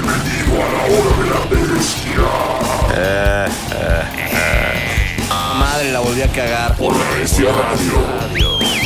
Bienvenido a la hora de la bestia. Madre, la volví a cagar. Por la bestia radio.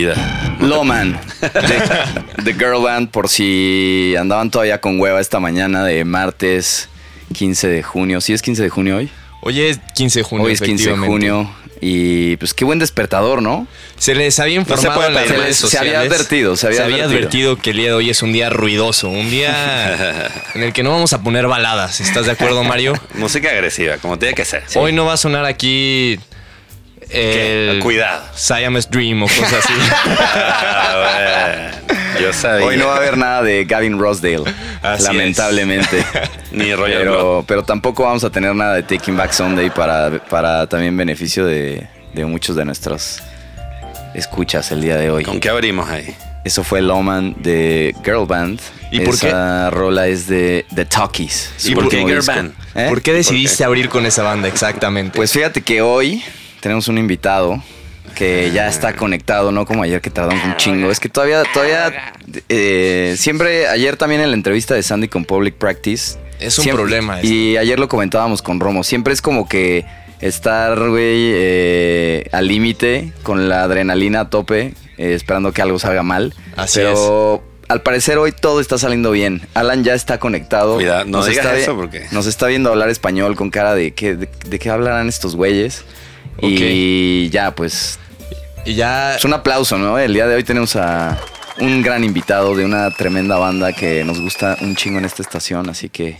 Vida. Loman, de, de Girl Band, por si andaban todavía con hueva esta mañana de martes 15 de junio. ¿Sí es 15 de junio hoy? Hoy es 15 de junio. hoy es 15 de junio. Y pues qué buen despertador, ¿no? Se les había informado en las redes Se había advertido, se había advertido. advertido que el día de hoy es un día ruidoso, un día en el que no vamos a poner baladas. ¿Estás de acuerdo, Mario? Música agresiva, como tiene que ser. Hoy no va a sonar aquí. El Cuidado. Siamese Dream o cosas así. Ah, bueno. Yo sabía. Hoy no va a haber nada de Gavin Rossdale, Así lamentablemente. Ni Roger pero, pero tampoco vamos a tener nada de Taking Back Sunday para, para también beneficio de, de muchos de nuestros escuchas el día de hoy. ¿Con qué abrimos ahí? Eso fue Loman de Girl Band. ¿Y por Esa rola es de The Talkies. ¿Y por qué Girl disco. Band? ¿Eh? ¿Por qué decidiste abrir con esa banda exactamente? Pues fíjate que hoy tenemos un invitado que ya está conectado, no como ayer que tardamos un chingo. Es que todavía, todavía, eh, siempre, ayer también en la entrevista de Sandy con Public Practice. Es un siempre- problema esto. Y ayer lo comentábamos con Romo. Siempre es como que estar, güey, eh, al límite, con la adrenalina a tope, eh, esperando que algo salga mal. Así Pero al parecer hoy todo está saliendo bien. Alan ya está conectado. Cuidado, no digas está eso porque- Nos está viendo hablar español con cara de que de, de qué hablarán estos güeyes. Y ya, pues, y ya es un aplauso, ¿no? El día de hoy tenemos a un gran invitado de una tremenda banda que nos gusta un chingo en esta estación, así que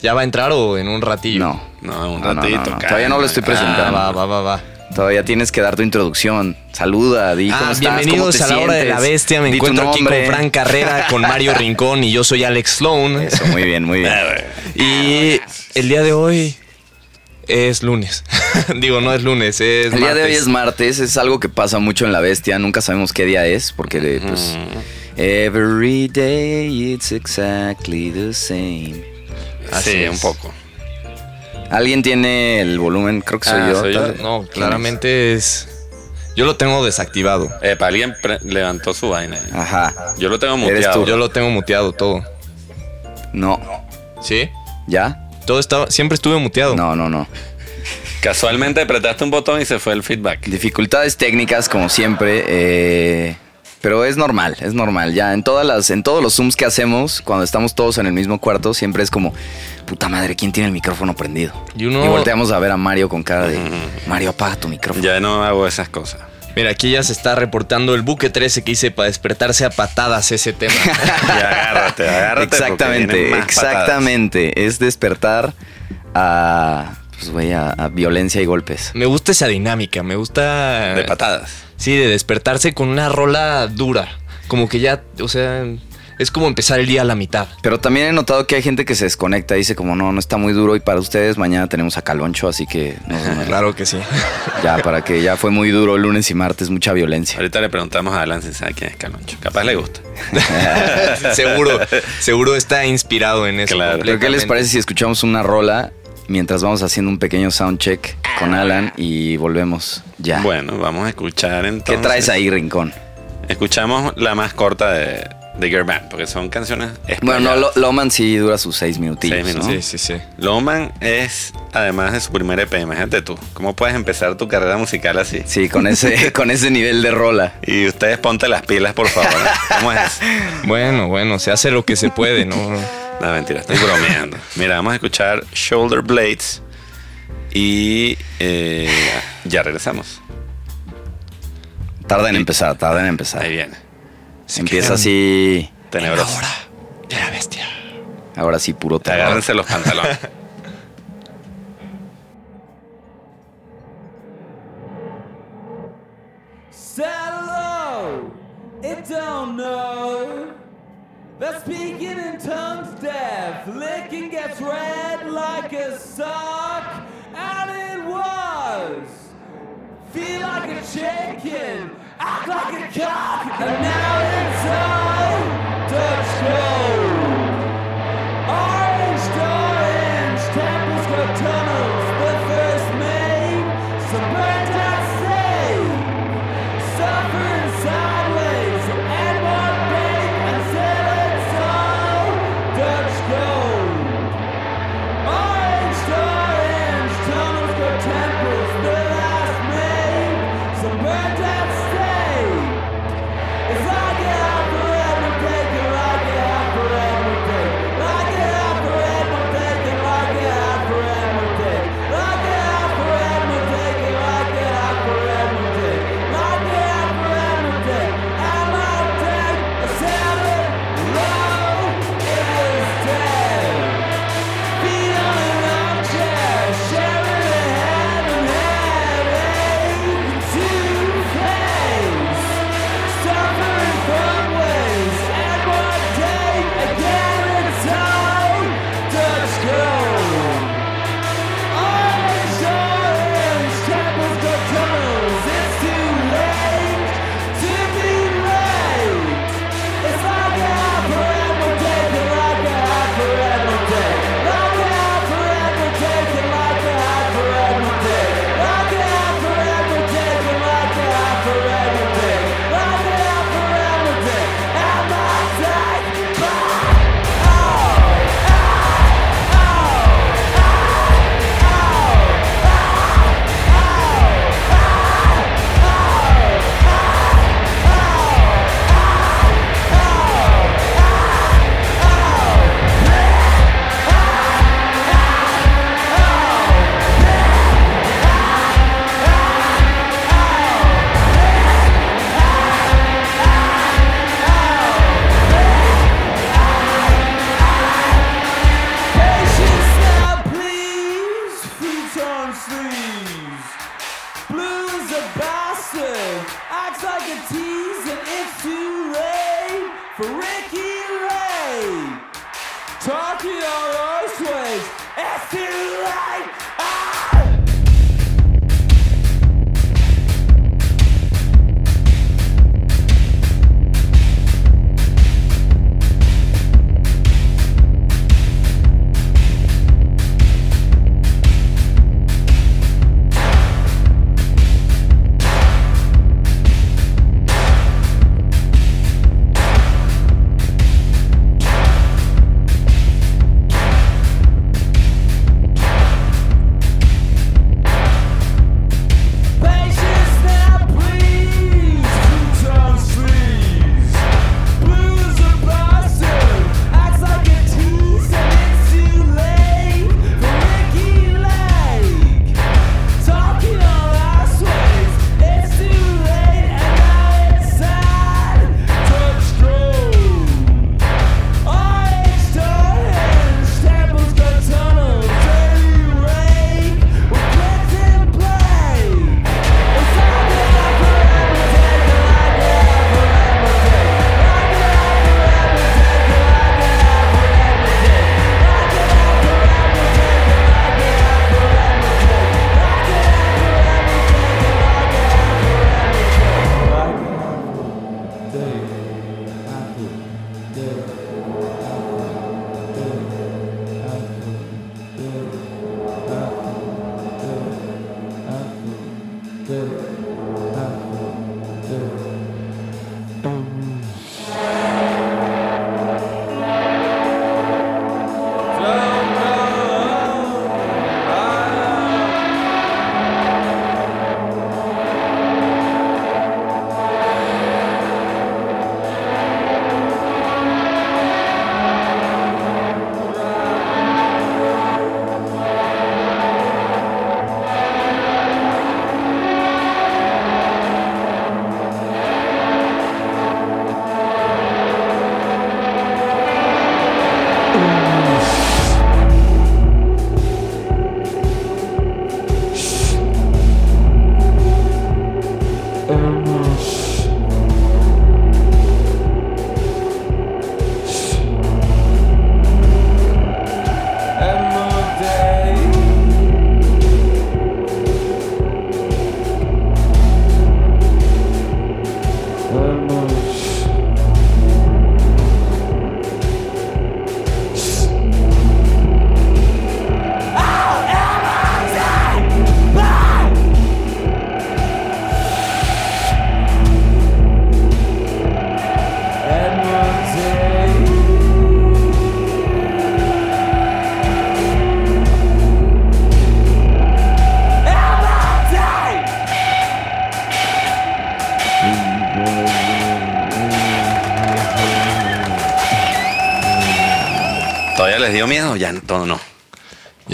ya va a entrar o en un ratillo. no. No, un No, no, no, ratito. no. Todavía no lo estoy Ah, presentando. va, va, va, va. Todavía tienes que dar tu introducción. Saluda, di cómo Ah, estás, bienvenidos cómo a la hora de la bestia. Me di encuentro aquí con Fran Carrera, con Mario Rincón y yo soy Alex Sloan. Eso, muy bien, muy bien. Y el día de hoy es lunes. Digo, no es lunes, es El día de hoy es martes, es algo que pasa mucho en la bestia, nunca sabemos qué día es, porque pues every day it's exactly the same. Así sí, es. un poco. ¿Alguien tiene el volumen? Creo que soy Ah, yo. soy yo. No, ¿Quién claramente es. Yo lo tengo desactivado. Epa, alguien levantó su vaina. Ajá. Yo lo tengo Eres muteado. tú. Yo lo tengo muteado todo. No. ¿Sí? ¿Ya? Todo estaba. Siempre estuve muteado. No, no, no. Casualmente apretaste un botón y se fue el feedback. Dificultades técnicas, como siempre. eh, pero es normal, es normal. Ya en todas las, en todos los zooms que hacemos, cuando estamos todos en el mismo cuarto, siempre es como, puta madre, ¿quién tiene el micrófono prendido? Y uno- volteamos a ver a Mario con cara de Mario, apaga tu micrófono. Ya no hago esas cosas. Mira, aquí ya se está reportando el buque 13 que hice para despertarse a patadas ese tema. Y agárrate, agárrate. Exactamente, más exactamente. Es despertar a, pues, güey, a, a violencia y golpes. me gusta esa dinámica, me gusta. De patadas. Sí, de despertarse con una rola dura. Como que ya, o sea, es como empezar el día a la mitad. Pero también he notado que hay gente que se desconecta y dice como no, no está muy duro y para ustedes mañana tenemos a Caloncho, así que no, no, Claro que sí. ya para que ya fue muy duro lunes y martes, mucha violencia. Ahorita le preguntamos a Alan si sabe quién es Caloncho. Capaz le gusta. seguro, seguro está inspirado en eso. Claro. Pero ¿qué les parece si escuchamos una rola mientras vamos haciendo un pequeño soundcheck con Alan y volvemos ya? Bueno, vamos a escuchar ¿Qué entonces. traes ahí, Rincón? Escuchamos la más corta de, de Girl Band, porque son canciones Bueno, no, Loman sí dura sus seis minutillos, Seis minutos. ¿no? Sí, sí, sí. Loman es, además de su primer EP, imagínate tú, ¿cómo puedes empezar tu carrera musical así? Sí, con ese, con ese nivel de rola. Y ustedes ponte las pilas, por favor. ¿Cómo es? Bueno, bueno, se hace lo que se puede, ¿no? No, mentira, estoy bromeando. Mira, vamos a escuchar Shoulder Blades y eh, ya regresamos. Tarda en empezar, tarda en empezar. Ahí viene. Empieza quedan así, Tenebroso. De la bestia. ahora sí, puro terror. Agárrense los pantalones. It don't know. The speaking in tongues deaf, licking gets red like a sock, and it was. Feel like a chicken, act like a cock, and now it's all Dutch gold. for Ricky Ray. ways. S2.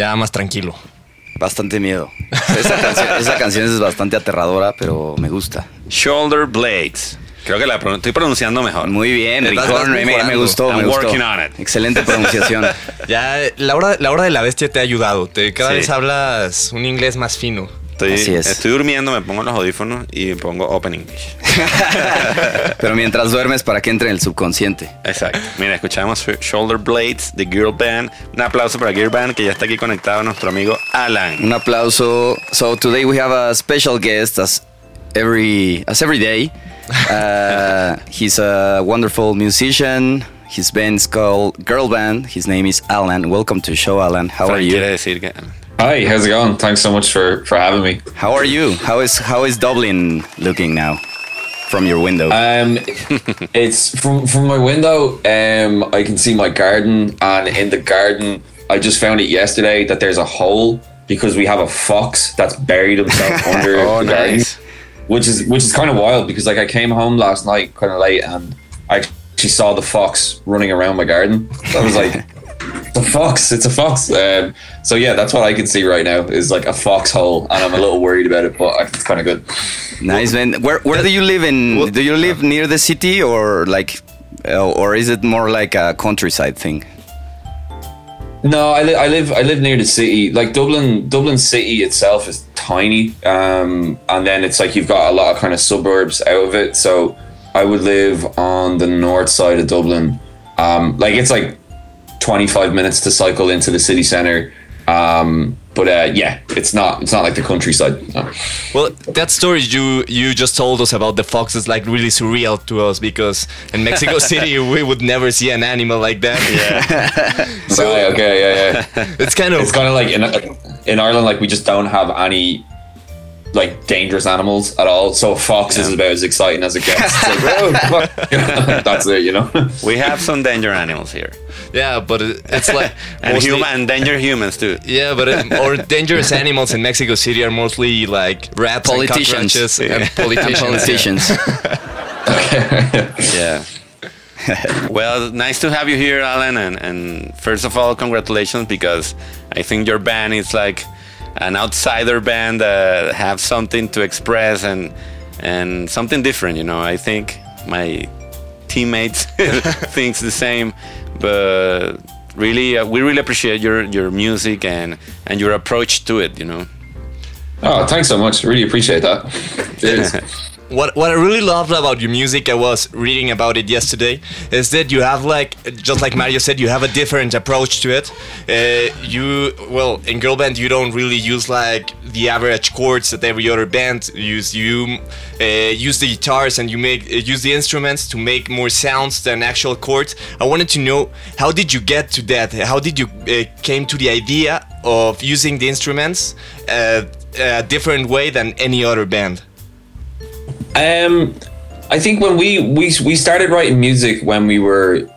Ya más tranquilo. Bastante miedo. Esa canción, esa canción es bastante aterradora, pero me gusta. Shoulder Blades. Creo que la pron- estoy pronunciando mejor. Muy bien, estás Me, me- me gustó, me I'm gustó. working on it. Excelente pronunciación. Ya la hora, la hora de la bestia te ha ayudado. Te, cada Sí. vez hablas un inglés más fino. Estoy, Así es. estoy durmiendo, me pongo los audífonos y pongo Open English. pero mientras duermes, para que entre en el subconsciente. Exacto. Mira, escuchamos Shoulder Blades de Girl Band. Un aplauso para Girl Band que ya está aquí conectado nuestro amigo Alan. Un aplauso. So today we have a special guest as every as every day. Uh, he's a wonderful musician. His band's called Girl Band. His name is Alan. Welcome to the show, Alan. How are you? decir que Hi, how's it going? Thanks so much for, for having me. How are you? How is how is Dublin looking now from your window? Um, it's from from my window. Um, I can see my garden, and in the garden, I just found it yesterday that there's a hole because we have a fox that's buried himself under Oh, the garden, nice. which is which is kind of wild because like I came home last night kind of late and I actually saw the fox running around my garden. So I was like. It's a fox. It's a fox. Um, so yeah, that's what I can see right now is like a foxhole, and I'm a little worried about it, but it's kind of good. nice man. Where where do you live in? Do you live near the city or like, uh, or is it more like a countryside thing? No, I, li- I live I live near the city. Like Dublin, Dublin city itself is tiny, um, and then it's like you've got a lot of kind of suburbs out of it. So I would live on the north side of Dublin. Um, like it's like 25 minutes to cycle into the city center. Um, but uh, yeah, it's not it's not like the countryside. no. Well, that story you you just told us about the fox is like really surreal to us because in Mexico City we would never see an animal like that. Yeah, So okay, yeah, yeah. it's kind of it's kind of like in in Ireland, like we just don't have any like dangerous animals at all. So a fox is about as exciting as it gets. It's like, "Whoa, fuck." That's it, you know. We have some danger animals here, yeah, but it, it's like and mostly- human and danger humans too. Yeah, but it, or dangerous animals in Mexico City are mostly like rats, Politicians. and cockroaches, Yeah. and politicians. Politicians. Yeah. well, nice to have you here, Alan. And, and first of all, congratulations because I think your band is like an outsider band that have something to express and and something different. You know, I think my teammates thinks the same, but really, uh, we really appreciate your your music and and your approach to it. You know. Oh, thanks so much. Really appreciate that. What what I really loved about your music, I was reading about it yesterday, is that you have like just like Mario said, you have a different approach to it. Uh, you well in girl band you don't really use like the average chords that every other band use. You uh, use the guitars and you make uh, use the instruments to make more sounds than actual chords. I wanted to know how did you get to that? How did you uh, came to the idea of using the instruments uh, a different way than any other band? Um, I think when we we we started writing music when we were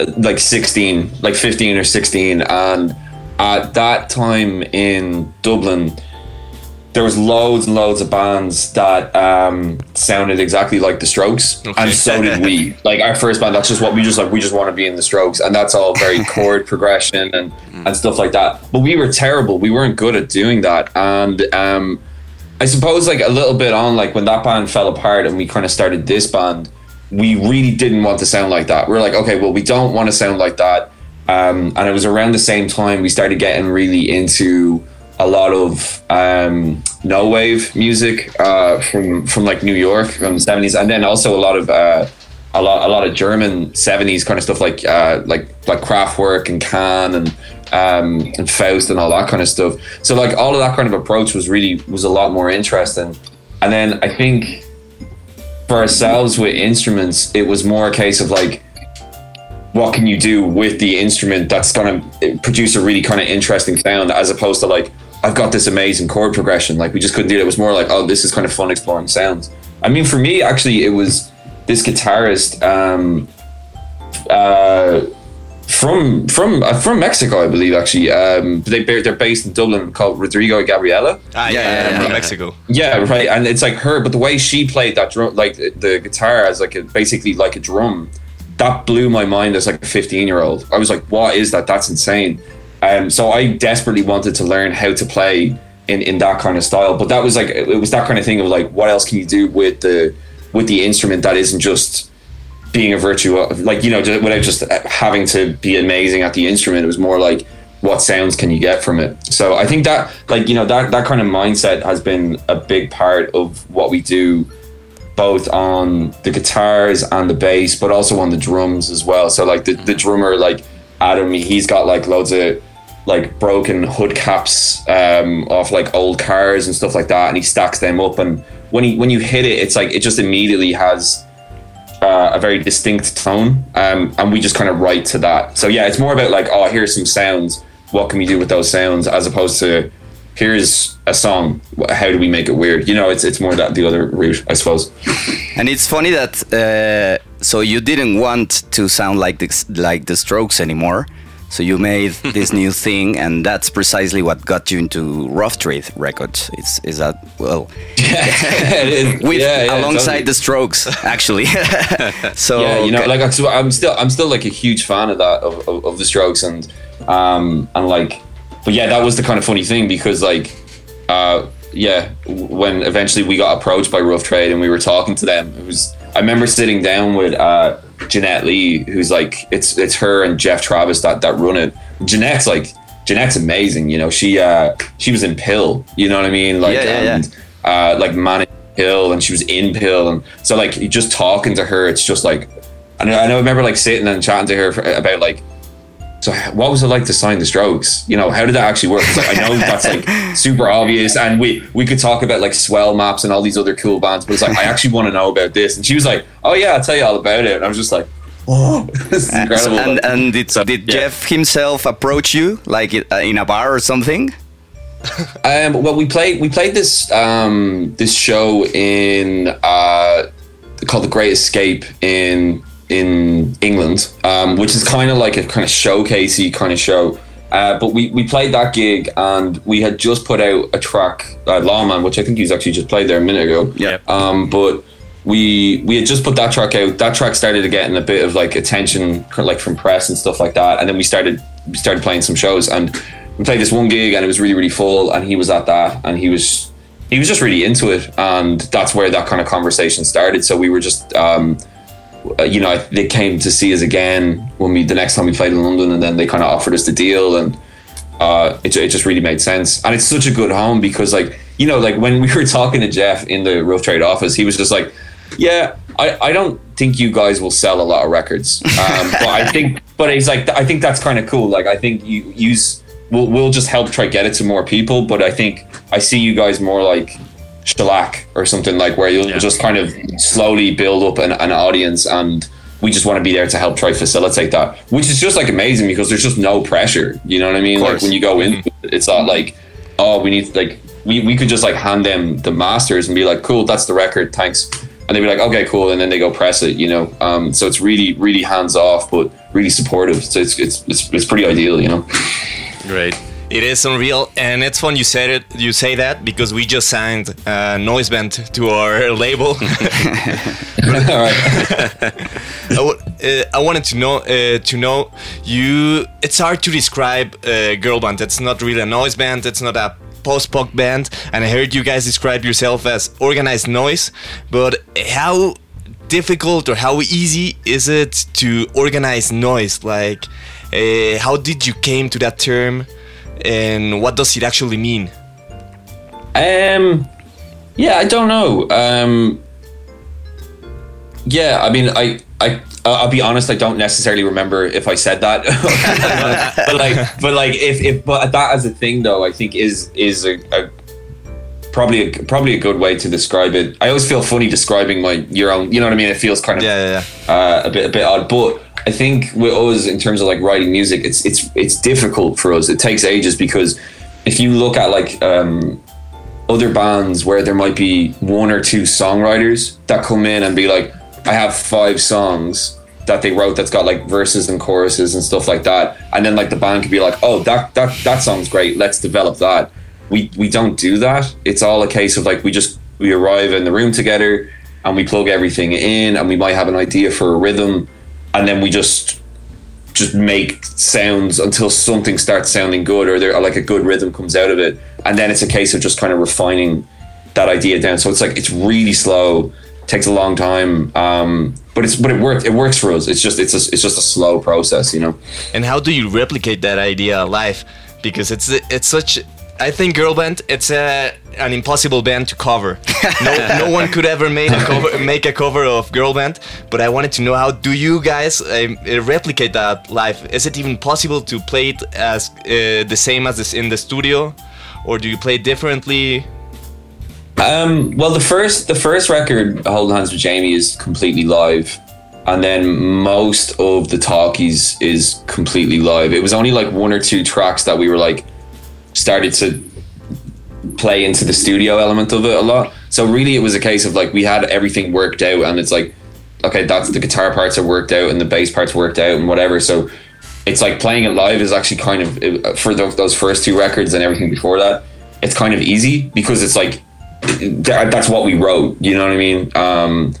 uh, like 16, like 15 or 16, and at that time in Dublin, there was loads and loads of bands that um, sounded exactly like the Strokes, Okay. and so did we. Like our first band, that's just what we just like. We just want to be in the Strokes, and that's all very chord progression and and stuff like that. But we were terrible. We weren't good at doing that, and um, I suppose like a little bit on like when that band fell apart and we kind of started this band, we really didn't want to sound like that. We are like, okay, well, we don't want to sound like that. Um, and it was around the same time we started getting really into a lot of um, no wave music uh, from from like New York from the seventies, and then also a lot of uh, a lot a lot of German seventies kind of stuff like uh, like like Kraftwerk and Can and um, and Faust and all that kind of stuff. So like all of that kind of approach was really was a lot more interesting. And then I think for ourselves with instruments, it was more a case of like, what can you do with the instrument that's going to produce a really kind of interesting sound, as opposed to like, I've got this amazing chord progression. Like we just couldn't do it. It was more like, oh, this is kind of fun exploring sounds. I mean, for me, actually, it was this guitarist. Um, uh, from from uh, from Mexico, I believe. Actually, um, they they're based in Dublin, called Rodrigo Gabriela. Ah, Yeah, yeah, yeah, from yeah. Mexico. Yeah, right. And it's like her, but the way she played that drum, like the guitar as like a, basically like a drum, that blew my mind as like a 15 year old. I was like, what is that? That's insane. Um, so I desperately wanted to learn how to play in, in that kind of style. But that was like, it was that kind of thing of like, what else can you do with the, with the instrument that isn't just being a virtuo, like, you know, without just having to be amazing at the instrument. It was more like, what sounds can you get from it? So I think that, like, you know, that, that kind of mindset has been a big part of what we do, both on the guitars and the bass, but also on the drums as well. So, like, the, the drummer, like, Adam, he's got like loads of like broken hood caps um, off like old cars and stuff like that, and he stacks them up. And when he when you hit it, it's like it just immediately has uh, a very distinct tone, um, and we just kind of write to that. So yeah, it's more about like, oh, here's some sounds. What can we do with those sounds, as opposed to here's a song. How do we make it weird? You know, it's it's more that the other route, I suppose. And it's funny that uh, so you didn't want to sound like the, like the Strokes anymore. So you made this new thing, and that's precisely what got you into Rough Trade Records. It's is that well with Yeah, yeah, alongside totally. the Strokes actually. so yeah, you know, okay. like I'm still, I'm still, I'm still like a huge fan of that of, of, of the Strokes, and um, and like, but yeah, that was the kind of funny thing because like, uh, yeah, when eventually we got approached by Rough Trade and we were talking to them, it was. I remember sitting down with uh, Jeanette Lee, who's like, it's it's her and Geoff Travis that that run it. Jeanette's like, Jeanette's amazing, you know. She uh, she was in PiL, you know what I mean, like Yeah, yeah, yeah. and uh, like Manic Pill, and she was in PiL, and so like just talking to her, it's just like, I know, I know. I remember like sitting and chatting to her for, about like so what was it like to sign the Strokes? You know, how did that actually work? Like, I know that's like super obvious, and we we could talk about like swell maps and all these other cool bands, but it's like I actually want to know about this. And she was like, "Oh yeah, I'll tell you all about it." And I was just like, "Oh, this is incredible!" And and did So, did yeah. Geoff himself approach you like uh, in a bar or something? Um, well, we played we played this um, this show in uh, called The Great Escape in in England, um, which is kind of like a kind of showcasey kind of show. Uh, but we, we played that gig and we had just put out a track, uh, Lawman, which I think he's actually just played there a minute ago. Yeah. Um, but we we had just put that track out. That track started getting a bit of like attention, like from press and stuff like that. And then we started we started playing some shows and we played this one gig and it was really really full. And he was at that and he was he was just really into it. And that's where that kind of conversation started. So we were just um, you know they came to see us again when we the next time we played in London, and then they kind of offered us the deal and uh, it, it just really made sense. And it's such a good home because, like, you know, like when we were talking to Geoff in the Rough Trade office, he was just like, "Yeah, I, I don't think you guys will sell a lot of records, um, but I think, but he's like, I think that's kind of cool. Like, I think you use we'll we'll just help try get it to more people, but I think I see you guys more like." Shellac or something like where you'll Yeah. just kind of slowly build up an, an audience and we just want to be there to help try facilitate that which is just like amazing because there's just no pressure you know what i mean? Like when you go in it's not like oh we need like we, we could just like hand them the masters and be like cool that's the record thanks. And they'd be like okay cool and then they go press it you know? Um so it's really really hands off but really supportive. So it's it's it's, it's pretty ideal you know? Great. It is unreal, and it's fun you said it. You say that because we just signed uh, Noise Band to our label. all right I, uh, I wanted to know uh, to know you. It's hard to describe uh, girl band. It's not really a noise band. It's not a post punk band. And I heard you guys describe yourself as organized noise. But how difficult or how easy is it to organize noise? Like, uh, how did you came to that term, and what does it actually mean? Um, yeah, I don't know. Um, yeah, I mean, I, I, I'll be honest. I don't necessarily remember if I said that, but like, but like, if, if, but that as a thing though, I think is is a, a probably a, probably a good way to describe it. I always feel funny describing my your own. You know what I mean? It feels kind of Yeah, yeah, uh, a bit a bit odd. But I think with us in terms of like writing music, it's it's it's difficult for us. It takes ages because if you look at like um, other bands where there might be one or two songwriters that come in and be like, I have five songs that they wrote that's got like verses and choruses and stuff like that, and then like the band could be like, oh that that that song's great, let's develop that. We we don't do that. It's all a case of like we just we arrive in the room together and we plug everything in and we might have an idea for a rhythm and then we just just make sounds until something starts sounding good or there or like a good rhythm comes out of it and then it's a case of just kind of refining that idea down so it's like it's really slow takes a long time um but it's but it works it works for us it's just it's a, it's just a slow process you know And how do you replicate that idea live? Because it's it's such. I think girl band it's a an impossible band to cover. No, no one could ever make a cover make a cover of girl band. But I wanted to know how do you guys um, uh, replicate that live? Is it even possible to play it as uh, the same as this in the studio, or do you play it differently? Um, well, the first the first record, Holding Hands with Jamie, is completely live, and then most of the talkies is completely live. It was only like one or two tracks that we were like started to play into the studio element of it a lot. So really, it was a case of like we had everything worked out, and it's like, okay, that's the guitar parts are worked out and the bass parts worked out and whatever. So it's like playing it live is actually kind of for those, first two records and everything before that. It's kind of easy because it's like that's what we wrote. You know what I mean? Um,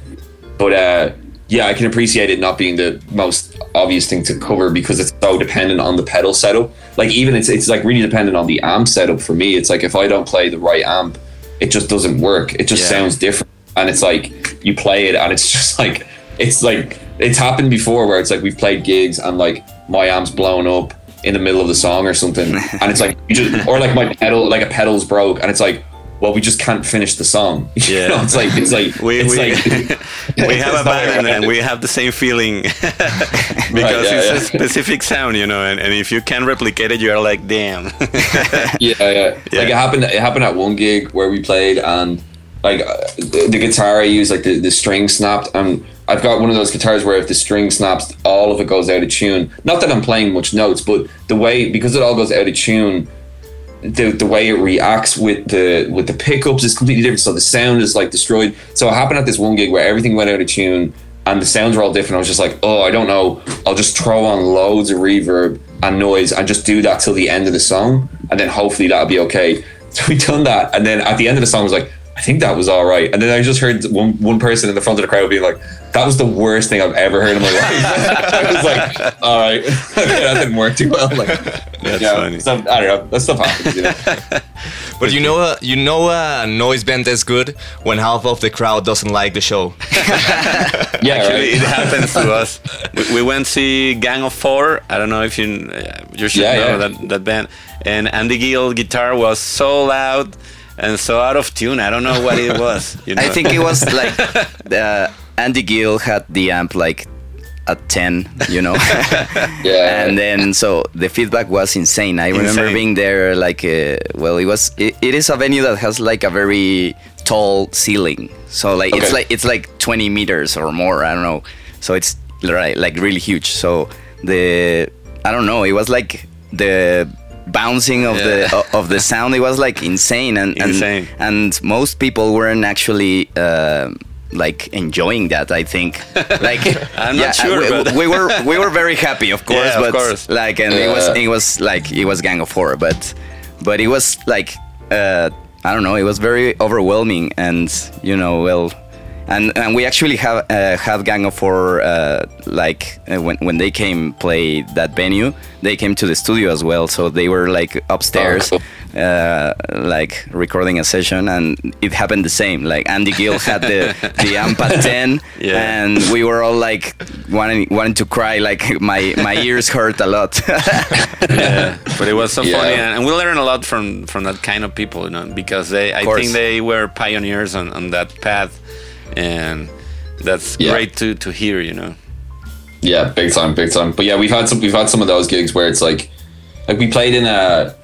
but uh, yeah, I can appreciate it not being the most obvious thing to cover because it's so dependent on the pedal setup. Like even it's it's like really dependent on the amp setup for me. It's like if I don't play the right amp, it just doesn't work. It just Yeah. sounds different, and it's like you play it and it's just like it's like it's happened before where it's like we've played gigs and like my amp's blown up in the middle of the song or something, and it's like you just or like my pedal like a pedal's broke and it's like well, we just can't finish the song. You Yeah. know, it's like it's like we it's we, like we have a band and we have the same feeling because yeah, it's yeah. a specific sound, you know, and, and if you can replicate it, you're like, damn. yeah, yeah. Like it happened. It happened at one gig where we played, and like uh, the, the guitar I use, like the, the string snapped, and I've got one of those guitars where if the string snaps, all of it goes out of tune. Not that I'm playing much notes, but the way because it all goes out of tune, the the way it reacts with the with the pickups is completely different. So the sound is like destroyed. So it happened at this one gig where everything went out of tune. And the sounds were all different. I was just like, oh, I don't know. I'll just throw on loads of reverb and noise and just do that till the end of the song, and then hopefully that'll be okay. So we done that, and then at the end of the song, I was like, I think that was all right. And then I just heard one one person in the front of the crowd being like, that was the worst thing I've ever heard in my life. I was like, all right, that didn't work too well. Like, That's yeah, funny. Stuff, I don't know. That stuff happens. You know? But you know, uh, you know, a noise band is good when half of the crowd doesn't like the show. Yeah, Actually, it happens to us. We, we went to see Gang of Four. I don't know if you uh, you should Yeah, know yeah. that that band. And Andy Gill guitar was so loud and so out of tune. I don't know what it was. You know? I think it was like uh, Andy Gill had the amp like at 10, you know? Yeah. and then so the feedback was insane. I remember being there like, uh, well, it was, it, it is a venue that has like a very tall ceiling. So like, it's like, it's like 20 meters or more. I don't know. So it's right, like really huge. So the, I don't know, it was like the bouncing of the of the sound it was like insane and and, Insane. and most people weren't actually uh, like enjoying that i think like I'm not sure, we, we were we were very happy of course Yeah, of but course. like and it was it was like it was gang of four but but it was like uh i don't know it was very overwhelming and you know well and and we actually have uh, have gang of four uh, like uh, when when they came play that venue they came to the studio as well. So they were like upstairs Oh, uh, like recording a session and it happened the same. Like andy gill had the the amp at 10 Yeah. and we were all like wanting wanting to cry. Like my my ears hurt a lot. Yeah, but it was so Yeah. funny, and, and we learned a lot from from that kind of people, you know, because they, I think they were pioneers on, on that path, and that's Yeah. great to to hear, you know. Yeah, big time, big time. But yeah, we've had some we've had some of those gigs where it's like like we played in a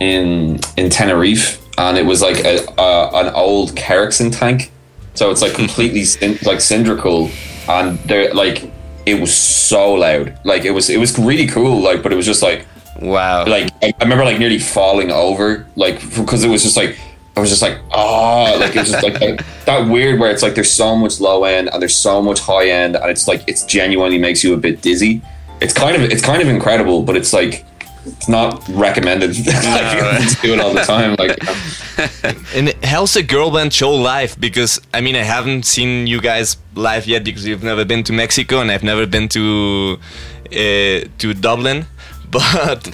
in in Tenerife and it was like a, a an old Kerrickson tank. So it's like completely cyn- like cylindrical and there like it was so loud. Like it was it was really cool like but it was just like Wow. like I I remember like nearly falling over like because it was just like I was just like oh like it's just like that, that weird where it's like there's so much low end and there's so much high end and it's like it's genuinely makes you a bit dizzy. It's kind of it's kind of incredible, but it's like it's not recommended like, to do it all the time. Like you know. And how's a girl band show live? Because I mean, I haven't seen you guys live yet because you've never been to Mexico and I've never been to uh, to Dublin. But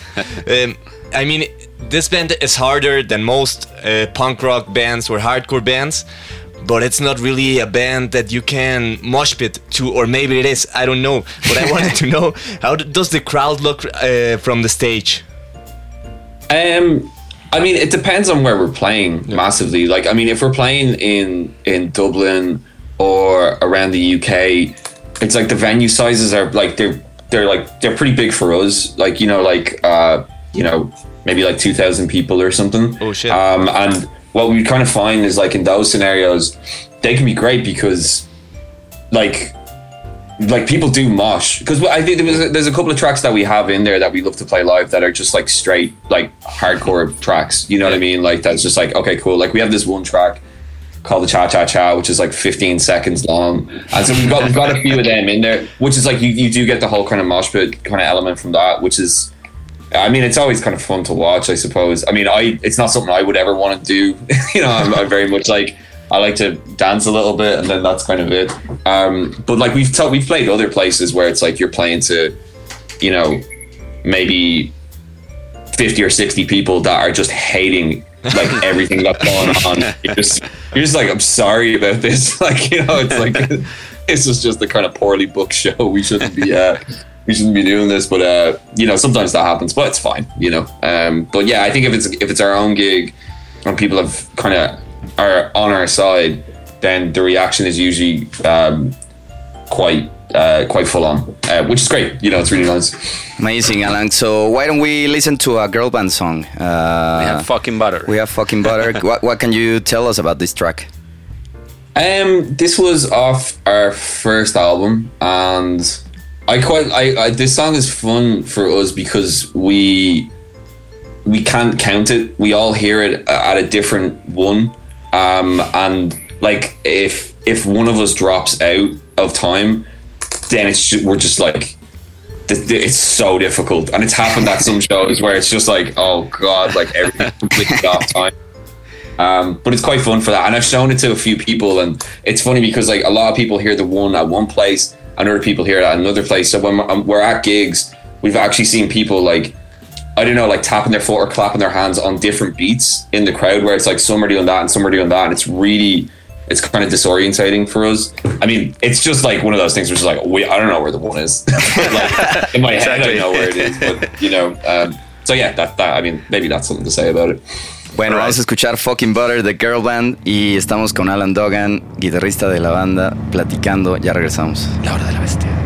um, I mean, this band is harder than most uh, punk rock bands or hardcore bands. But it's not really a band that you can mosh pit to, or maybe it is. I don't know. But I wanted to know how does the crowd look uh, from the stage? Um, I mean, it depends on where we're playing massively. Like, I mean, if we're playing in in Dublin or around the UK, it's like the venue sizes are like they're they're like they're pretty big for us. Like, you know, like uh, you know, maybe like two thousand people or something. Oh, shit. Um, and what we kind of find is like in those scenarios, they can be great because, like, like people do mosh because I think there was a, there's a couple of tracks that we have in there that we love to play live that are just like straight like hardcore tracks. You know what I mean? Like that's just like okay, cool. Like we have this one track called the Cha Cha Cha, which is like 15 seconds long, and so we've got we've got a few of them in there, which is like you you do get the whole kind of mosh pit kind of element from that, which is. I mean, it's always kind of fun to watch, I suppose. I mean, I it's not something I would ever want to do. you know, I'm, I'm very much like I like to dance a little bit, and then that's kind of it. Um, but like we've t- we've played other places where it's like you're playing to, you know, maybe fifty or sixty people that are just hating like everything that's going on. You're just you're just like I'm sorry about this. Like you know, it's like this is just the kind of poorly booked show. We shouldn't be. Uh, we shouldn't be doing this, but uh, you know, sometimes that happens, but it's fine, you know. Um, but yeah, I think if it's if it's our own gig, and people have kind of are on our side, then the reaction is usually um, quite uh, quite full on, uh, which is great. You know, it's really nice. Amazing, Alan. So why don't we listen to a girl band song? Uh, We have fucking butter. we have fucking butter. what, what can you tell us about this track? Um, this was off our first album, and I quite I, I this song is fun for us because we we can't count it. We all hear it at a different one, um, and like if if one of us drops out of time, then it's we're just like it's so difficult, and it's happened at some shows where it's just like oh god, like everything's completely off time. Um, but it's quite fun for that, and I've shown it to a few people, and it's funny because like a lot of people hear the one at one place, and other people hear it at another place. So when we're, at gigs, we've actually seen people like I don't know, like tapping their foot or clapping their hands on different beats in the crowd, where it's like some are doing that and some are doing that, and it's really it's kind of disorientating for us. I mean, it's just like one of those things which is like we I don't know where the one is. like in my head, I Exactly. know where it is, but you know. Um, so yeah, that, that I mean, maybe that's something to say about it. Bueno, vamos a escuchar Fucking Butter de Girl Band y estamos con Alan Dogan, guitarrista de la banda, platicando. Ya regresamos. La hora de la bestia.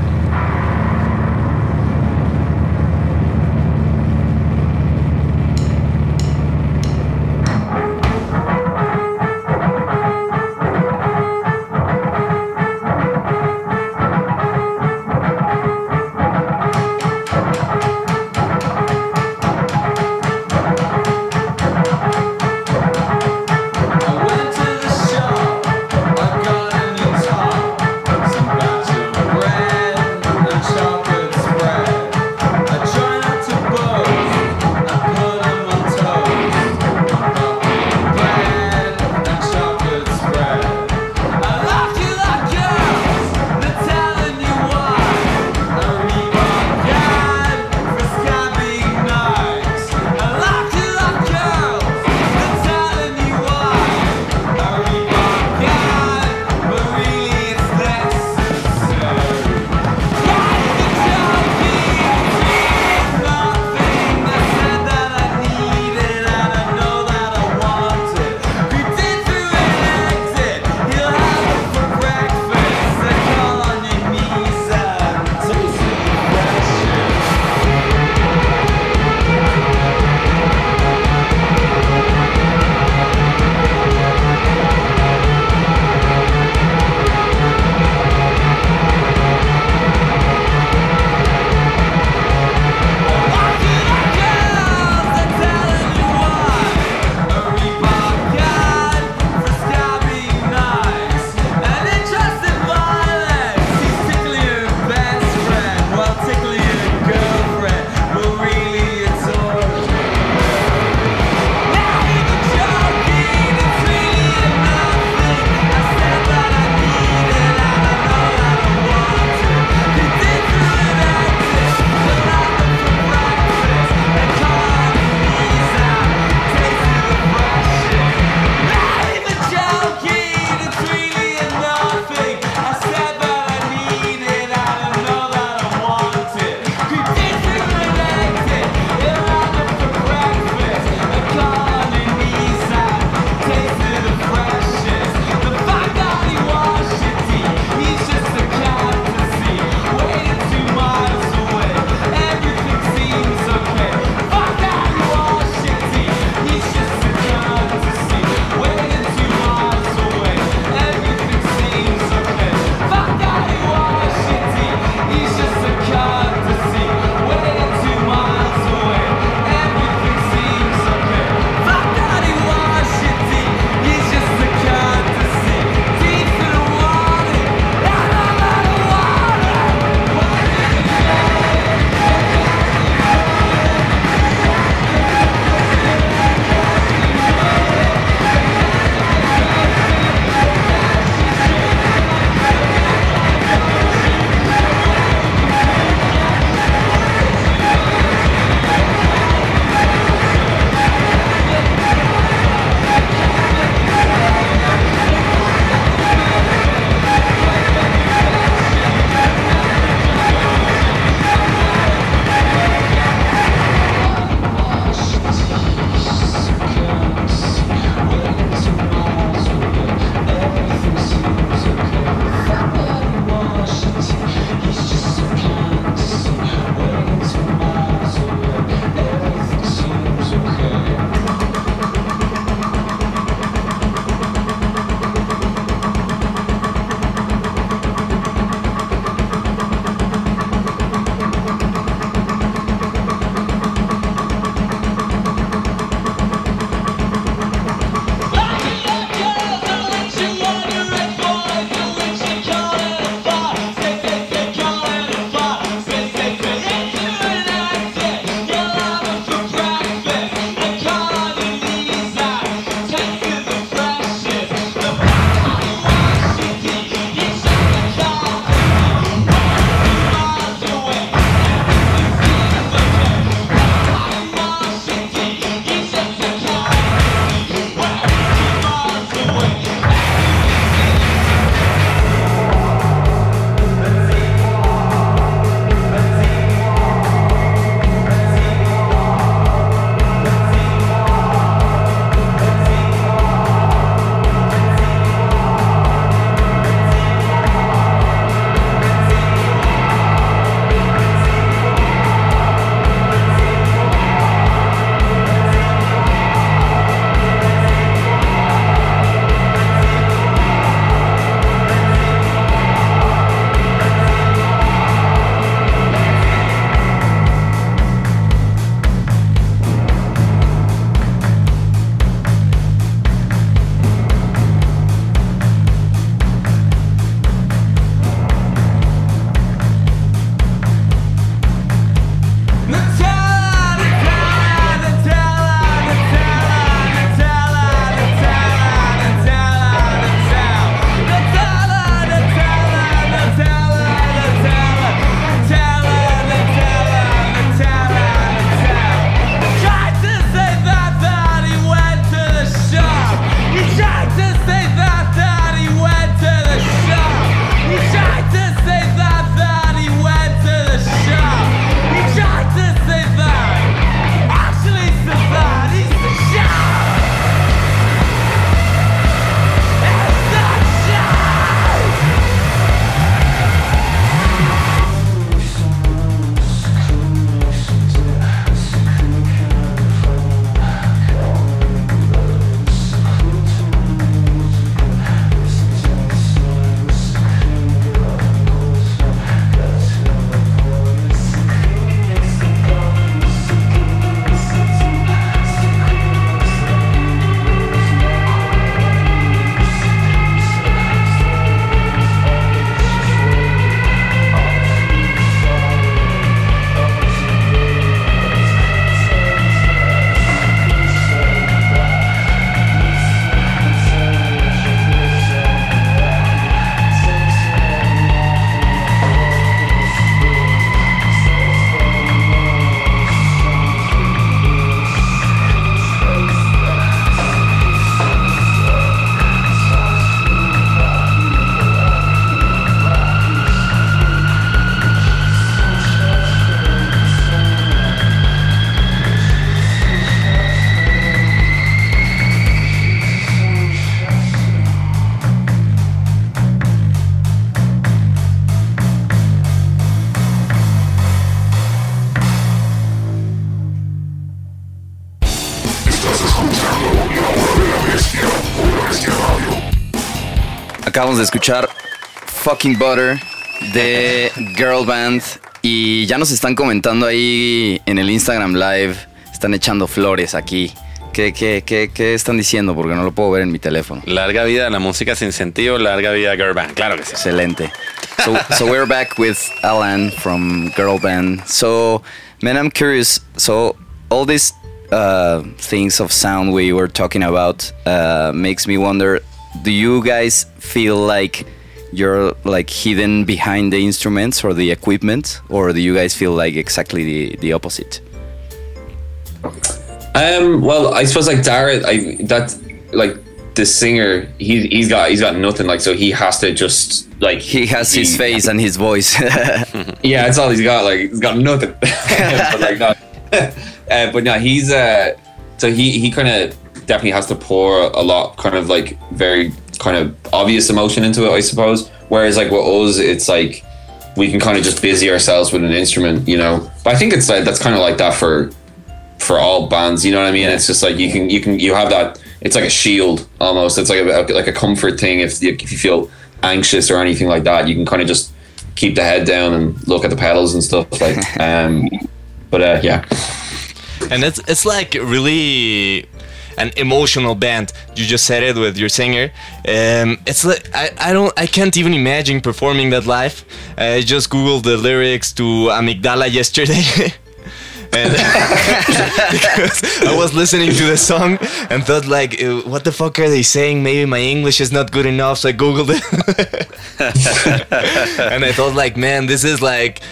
Escuchar Fucking Butter de Girl Band y ya nos están comentando ahí en el Instagram Live, están echando flores aquí. ¿Qué, qué, qué, qué están diciendo? Porque no lo puedo ver en mi teléfono. Larga vida a la música sin sentido, larga vida a Girl Band. Claro que sí. Excelente. So, so we're back with Alan from Girl Band. So, man, I'm curious. So, all these uh, things of sound we were talking about uh, makes me wonder: Do you guys feel like you're like hidden behind the instruments or the equipment, or do you guys feel like exactly the the opposite? Um, well, I suppose like Dara, I that like the singer, he he's got he's got nothing like so he has to just like He has his face and his voice. Yeah, that's all he's got. Like he's got nothing. but like no, uh, but no, he's uh, so he he kind of definitely has to pour a lot, kind of like very kind of obvious emotion into it, I suppose. Whereas like with us, it's like we can kind of just busy ourselves with an instrument, you know. But I think it's like that's kind of like that for for all bands. You know what I mean? It's just like you can you can you have that. It's like a shield almost. It's like a like a comfort thing. If you, if you feel anxious or anything like that, you can kind of just keep the head down and look at the pedals and stuff. Like, um, but uh, yeah, and it's it's like really an emotional band. You just said it with your singer. Um, it's like I, I don't I can't even imagine performing that live. I just googled the lyrics to Amygdala yesterday. because I was listening to the song and thought like, "Uh, what the fuck are they saying? Maybe my English is not good enough, so I googled it. and I thought like, man, this is like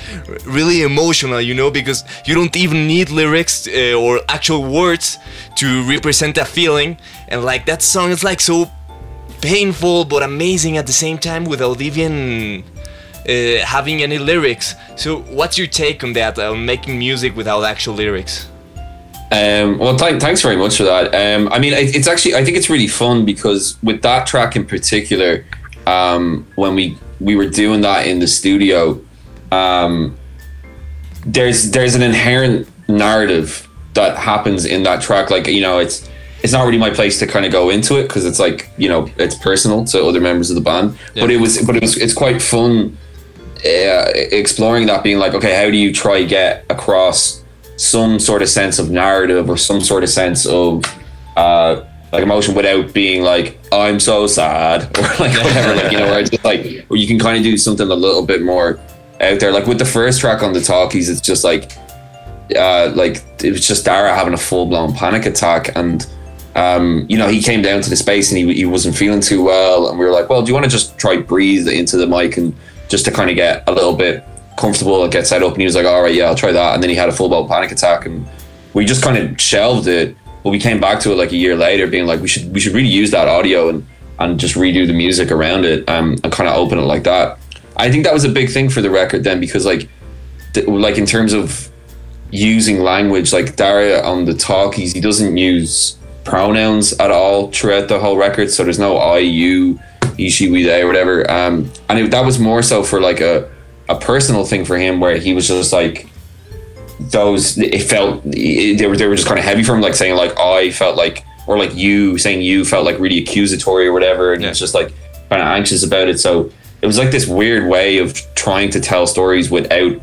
really emotional, you know, because you don't even need lyrics uh, or actual words to represent a feeling, and like that song is like so painful but amazing at the same time without even uh, having any lyrics. So, what's your take on that? On making music without actual lyrics? Um, well, th- thanks very much for that. Um, I mean, it, it's actually I think it's really fun because with that track in particular, um, when we we were doing that in the studio, um, there's there's an inherent narrative that happens in that track. Like you know, it's it's not really my place to kind of go into it because it's like you know it's personal to other members of the band. But it was but it was it's quite fun uh, exploring that being like okay how do you try get across some sort of sense of narrative or some sort of sense of uh like emotion without being like i'm so sad or like whatever like you know where it's just like where you can kind of do something a little bit more out there like with the first track on the talkies it's just like uh like it was just dara having a full-blown panic attack and um, you know, he came down to the space and he, he wasn't feeling too well. And we were like, well, do you want to just try breathe into the mic and just to kind of get a little bit comfortable and get set up? And he was like, all right, yeah, I'll try that. And then he had a full blown panic attack and we just kind of shelved it. But we came back to it like a year later, being like, we should we should really use that audio and and just redo the music around it um, and kind of open it like that. I think that was a big thing for the record then because like th- like in terms of using language like Dara on the talkies he doesn't use pronouns at all throughout the whole record so there's no I you he she we they or whatever. Um and it, that was more so for like a a personal thing for him where he was just like those it felt it, they were they were just kind of heavy for him like saying like I felt like or like you saying you felt like really accusatory or whatever and it's just like kind of anxious about it. So it was like this weird way of trying to tell stories without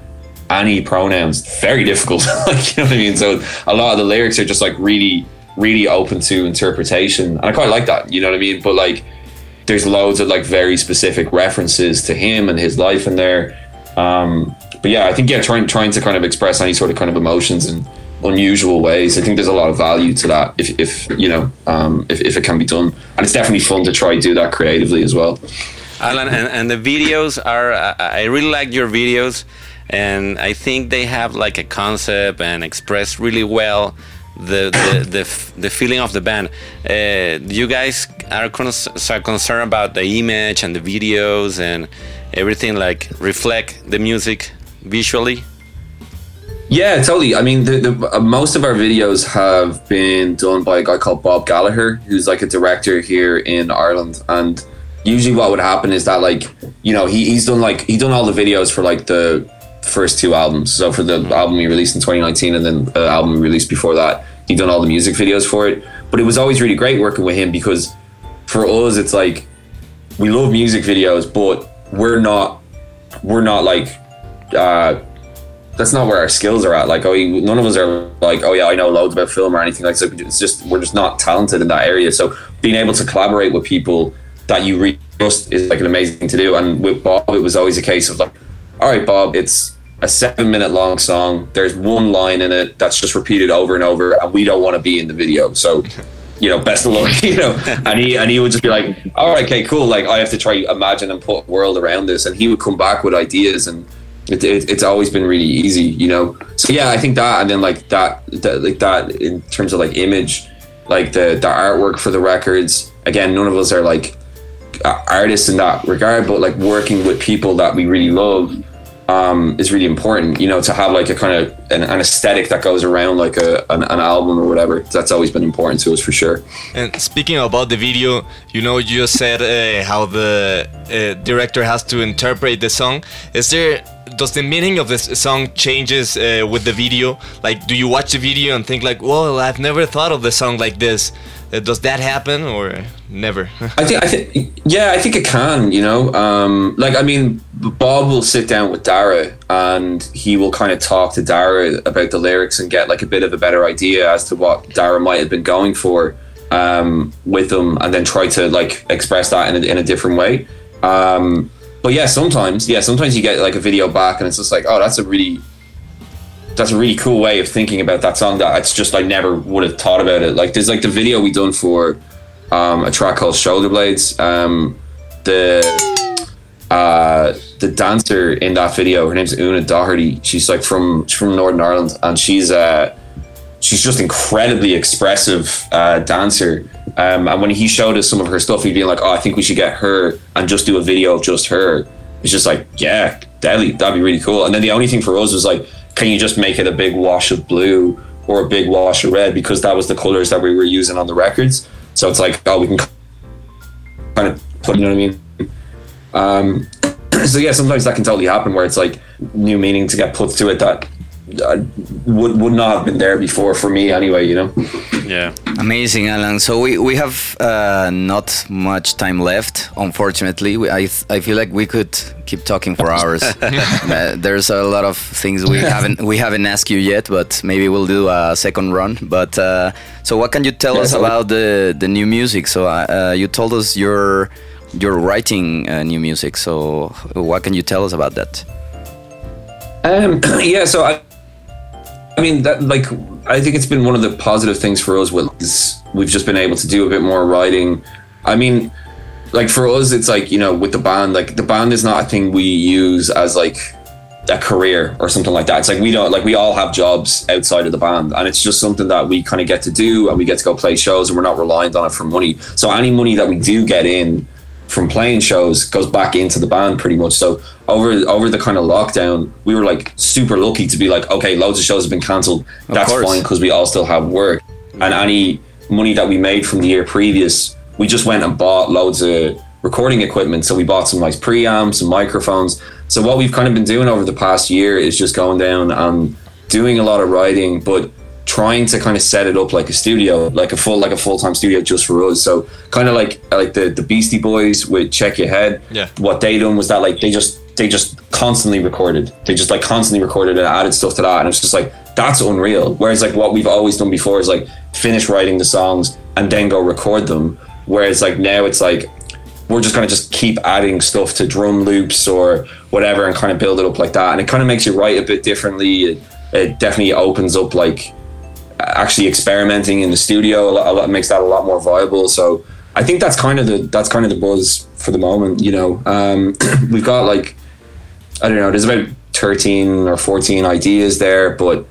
any pronouns very difficult like you know what i mean? So a lot of the lyrics are just like really really open to interpretation. And i quite like that you know what i mean? But like there's loads of like very specific references to him and his life in there. Um but yeah i think yeah trying trying to kind of express any sort of kind of emotions in unusual ways i think there's a lot of value to that if, if you know um if, if it can be done. And it's definitely fun to try do that creatively as well. Alan, and, and the videos are, uh, I really like your videos, and I think they have like a concept and express really well the the, the, the feeling of the band. Uh, you guys are cons- so concerned about the image and the videos and everything like reflect the music visually. Yeah, totally. I mean, the, the, uh, most of our videos have been done by a guy called Bob Gallagher, who's like a director here in Ireland. And usually, what would happen is that, like, you know, he, he's done like he done all the videos for like the first two albums. So for the album he released in 2019, and then the album he released before that, he done all the music videos for it. But it was always really great working with him because for us, it's like we love music videos, but we're not we're not like uh, that's not where our skills are at. Like, oh, you- none of us are like, oh yeah, I know loads about film or anything like. So it's just we're just not talented in that area. So being able to collaborate with people that you really trust is like an amazing thing to do. And with Bob, it was always a case of like, all right, Bob, it's a seven minute long song. There's one line in it that's just repeated over and over, and we don't want to be in the video. So. You know, best of luck. You know, and he and he would just be like, "All right, okay, cool. Like, I have to try imagine and put a world around this." And he would come back with ideas, and it, it, it's always been really easy, you know. So yeah, I think that, and then like that, that, like that in terms of like image, like the the artwork for the records. Again, none of us are like artists in that regard, but like working with people that we really love um, is really important. You know, to have like a kind of an, an aesthetic that goes around like a an, an album or whatever. That's always been important to us for sure. And speaking about the video, you know, you just said uh, how the uh, director has to interpret the song. Is there does the meaning of this song changes uh, with the video? Like, do you watch the video and think like, "Well, I've never thought of the song like this"? Uh, does that happen or never? I think I think yeah, I think it can. You know, um, like I mean, Bob will sit down with Dara and he will kind of talk to Dara about the lyrics and get like a bit of a better idea as to what Dara might have been going for um, with them, and then try to like express that in a, in a different way. Um, but yeah, sometimes yeah, sometimes you get like a video back and it's just like, oh, that's a really that's a really cool way of thinking about that song that it's just I never would have thought about it. Like there's like the video we done for um, a track called Shoulder Blades. Um, the uh, the dancer in that video, her name's Oona Doherty. She's like from she's from Northern Ireland, and she's uh, she's just incredibly expressive uh, dancer. Um, and when he showed us some of her stuff, he'd be like, "Oh, I think we should get her and just do a video of just her." It's just like, yeah, deadly. That'd be really cool. And then the only thing for us was like, can you just make it a big wash of blue or a big wash of red because that was the colors that we were using on the records. So it's like, oh, we can kind of put, you know what I mean? Um, so yeah, sometimes that can totally happen where it's like new meaning to get put to it that uh, would would not have been there before for me anyway. You know. Yeah. Amazing, Alan. So we, we have uh, not much time left, unfortunately. We, I, I feel like we could keep talking for hours. Uh, there's a lot of things we haven't we haven't asked you yet, but maybe we'll do a second run. But uh, so, what can you tell Yeah, us so- about the the new music? So uh, uh, you told us you're you're writing uh, new music. So what can you tell us about that? Um, yeah, so I, I mean, that like I think it's been one of the positive things for us. With is we've just been able to do a bit more writing. I mean, like for us, it's like you know, with the band, like the band is not a thing we use as like a career or something like that. It's like we don't like we all have jobs outside of the band, and it's just something that we kind of get to do, and we get to go play shows, and we're not reliant on it for money. So any money that we do get in from playing shows goes back into the band pretty much. So over over the kind of lockdown, we were like super lucky to be like, okay, loads of shows have been cancelled. That's fine because we all still have work, and any money that we made from the year previous, we just went and bought loads of recording equipment. So we bought some nice preamps, some microphones. So what we've kind of been doing over the past year is just going down and doing a lot of writing, but trying to kind of set it up like a studio, like a full like a full time studio just for us. So kind of like like the the Beastie Boys with Check Your Head. Yeah. What they done was that like they just they just constantly recorded. They just like constantly recorded and added stuff to that, and it's just like that's unreal. Whereas like what we've always done before is like finish writing the songs and then go record them. Whereas like now it's like we're just gonna just keep adding stuff to drum loops or whatever and kind of build it up like that. And it kind of makes you write a bit differently. It, it definitely opens up like actually experimenting in the studio. A lot, a lot makes that a lot more viable. So I think that's kind of the that's kind of the buzz for the moment. You know, um, we've got like I don't know. There's about thirteen or fourteen ideas there, but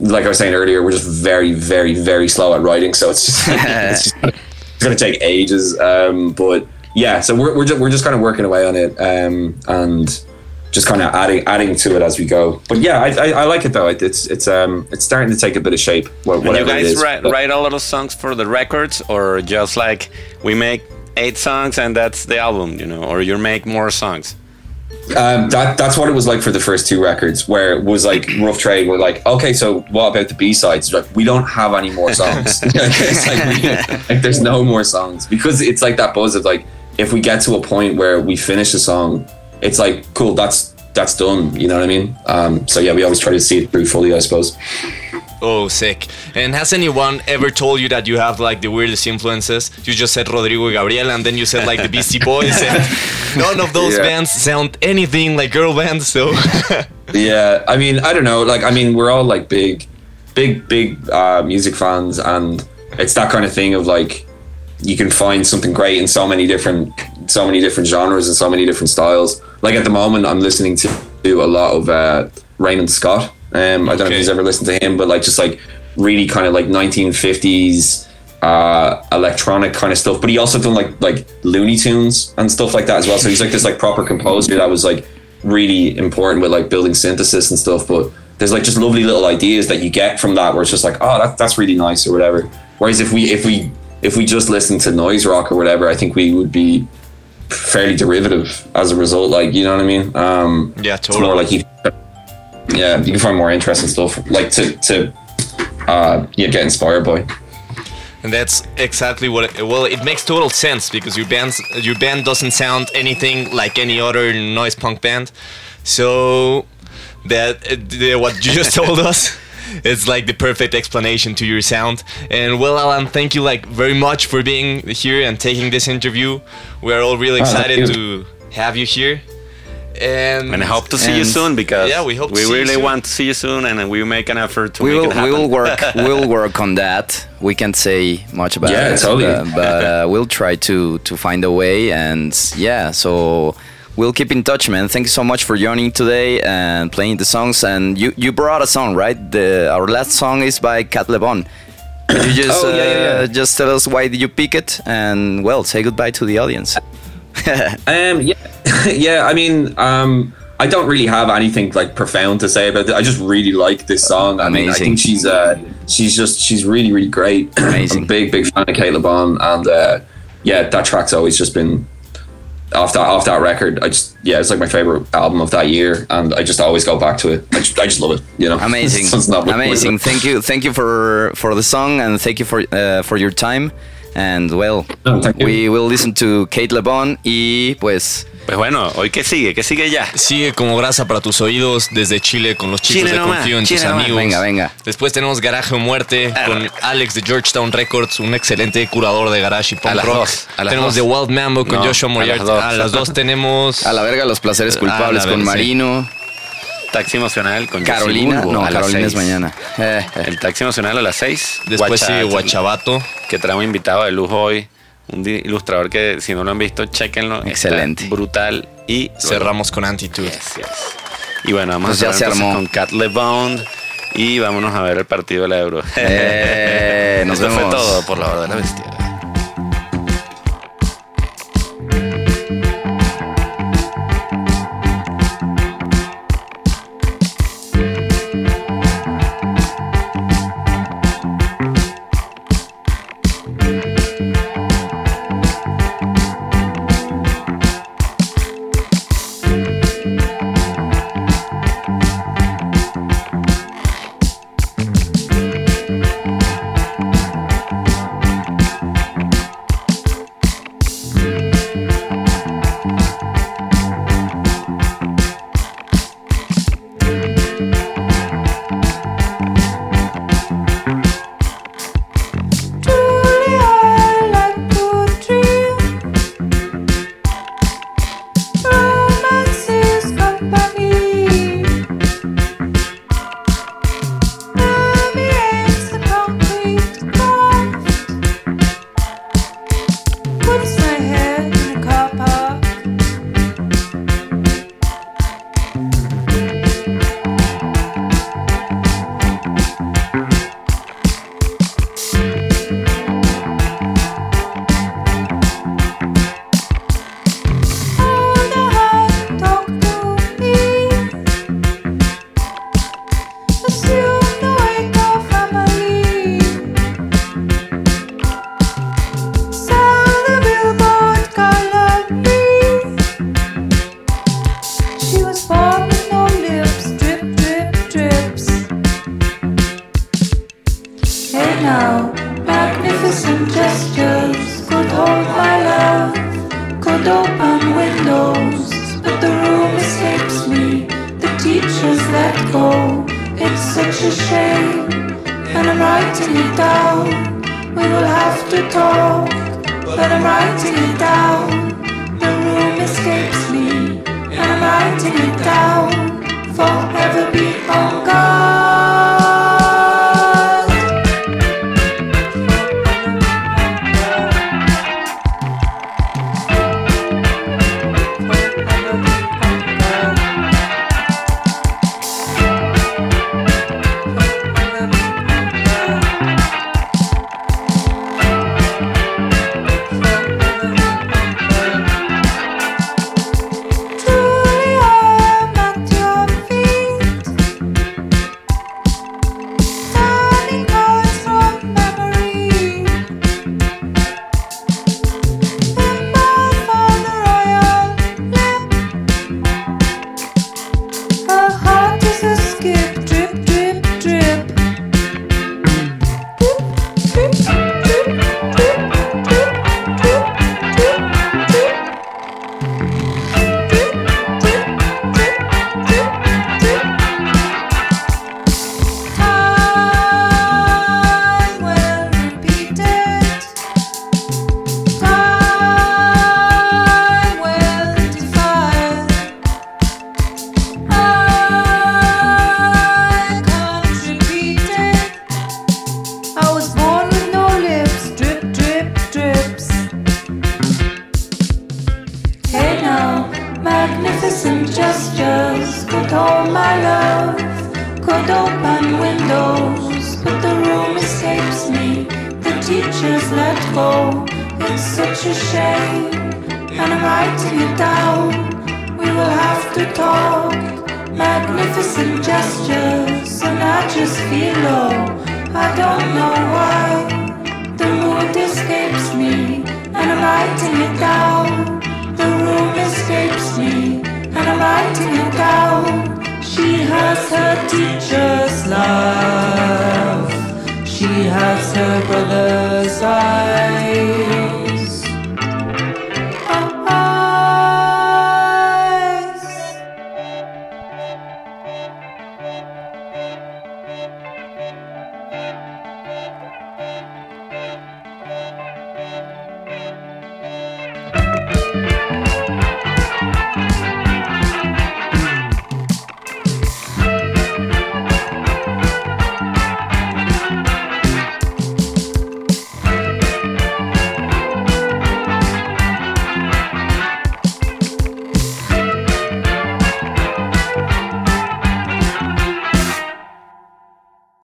like I was saying earlier, we're just very, very, very slow at writing. So it's just it's, just, it's going to take ages. Um, but yeah, so we're we're just, we're just kind of working away on it um, and just kind of adding adding to it as we go. But yeah, I, I, I like it though. It's it's um it's starting to take a bit of shape. wha- And you guys is. write, But- write a lot of songs for the records, or just like we make eight songs and that's the album, you know, or you make more songs. Um, that that's what it was like for the first two records, where it was like rough trade. We're like, okay, so what about the B sides? Like, we don't have any more songs. like, like, there's no more songs because it's like that buzz of like if we get to a point where we finish a song, it's like cool. That's that's done. You know what I mean? Um, so yeah, we always try to see it through fully, I suppose. Oh, sick. And has anyone ever told you that you have like the weirdest influences? You just said Rodrigo Gabriel, and then you said like the Beastie Boys, and none of those Yeah. bands sound anything like girl bands. So Yeah, I mean, I don't know. Like, I mean, we're all like big, big, big uh, music fans, and it's that kind of thing of like you can find something great in so many different, so many different genres and so many different styles. Like at the moment, I'm listening to, to a lot of uh, Raymond Scott. Um, I don't know if you've ever listened to him, but like just like really kind of like 1950s uh, electronic kind of stuff. But he also done like like Looney Tunes and stuff like that as well. So he's like this like proper composer that was like really important with like building synthesis and stuff. But there's like just lovely little ideas that you get from that where it's just like, oh, that, that's really nice or whatever. Whereas if we if we if we just listen to noise rock or whatever, I think we would be fairly derivative as a result. Like you know what I mean? Um, yeah, it's more totally. like you, yeah, you can find more interesting stuff like to to uh, yeah get inspired by. And that's exactly what. It, well, it makes total sense because your band's your band doesn't sound anything like any other noise punk band. So that uh, what you just told us, it's like the perfect explanation to your sound. And well, Alan, thank you like very much for being here and taking this interview. We're all really Oh, excited you. to have you here. And And I hope to see you soon because Yeah, we hope to we see you really want to see you soon, and we make an effort to we make will it happen. we will work we'll work on that. We can't say much about Yeah, it, totally. uh, but uh, we'll try to to find a way. And yeah, so we'll keep in touch, man. Thank you so much for joining today and playing the songs. And you you brought a song, right? The our last song is by Cate Le Bon. Could you just Oh, yeah, yeah, yeah. uh, just tell us why did you pick it? And well, say goodbye to the audience. Um, yeah, yeah. I mean, um, I don't really have anything like profound to say about it. I just really like this song. I mean, I think she's uh, she's just she's really really great. Amazing. I'm a big big fan of Cate Le Bon, and uh, yeah, that track's always just been off that off that record. I just yeah, it's like my favorite album of that year, and I just always go back to it. I just, I just love it. You know, Amazing, So it's not much more to amazing. Thank you, thank you for for the song, and thank you for uh, for your time. And well, No, we will listen to Kate LeBon y pues Pues bueno, hoy qué sigue, qué sigue ya. Sigue como grasa para tus oídos desde Chile con los chicos Chile de Confío en Chile tus nomás. amigos. Venga, venga. Después tenemos Garaje o Muerte con Alex de Georgetown Records, un excelente curador de garage y punk A las rock. dos, a las tenemos dos. The Wild Mambo con No, Joshua a Moriarty. las dos. A las dos tenemos a la verga los placeres Ah, culpables con verga, sí. Taxi emocional con Jesse Carolina, Bulbo no, a las Carolina es mañana. Eh, eh. El taxi emocional a las 6. Después sigue Guachabato. Que trae un invitado de lujo hoy. Un ilustrador que si no lo han visto, chequenlo. Está Excelente. brutal. Y Cerramos con Antitude. Yes, yes. Y bueno, vamos Pues a ya cerrar se entonces armó. con Cat LeBond. Y vámonos a ver el partido de la Euro. Eh, nos Esto fue vemos. todo por la hora de la bestia.